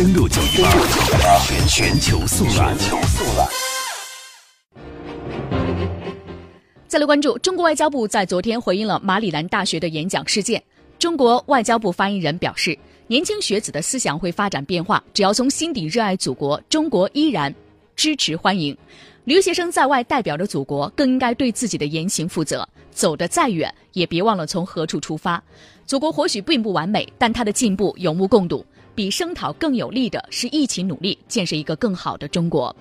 登录九一八全全球速览。再来关注，中国外交部在昨天回应了马里兰大学的演讲事件。中国外交部发言人表示，年轻学子的思想会发展变化，只要从心底热爱祖国，中国依然支持欢迎。留学生在外代表着祖国，更应该对自己的言行负责。走得再远，也别忘了从何处出发。祖国或许并不完美，但它的进步有目共睹。比声讨更有利的是一起努力，建设一个更好的中国。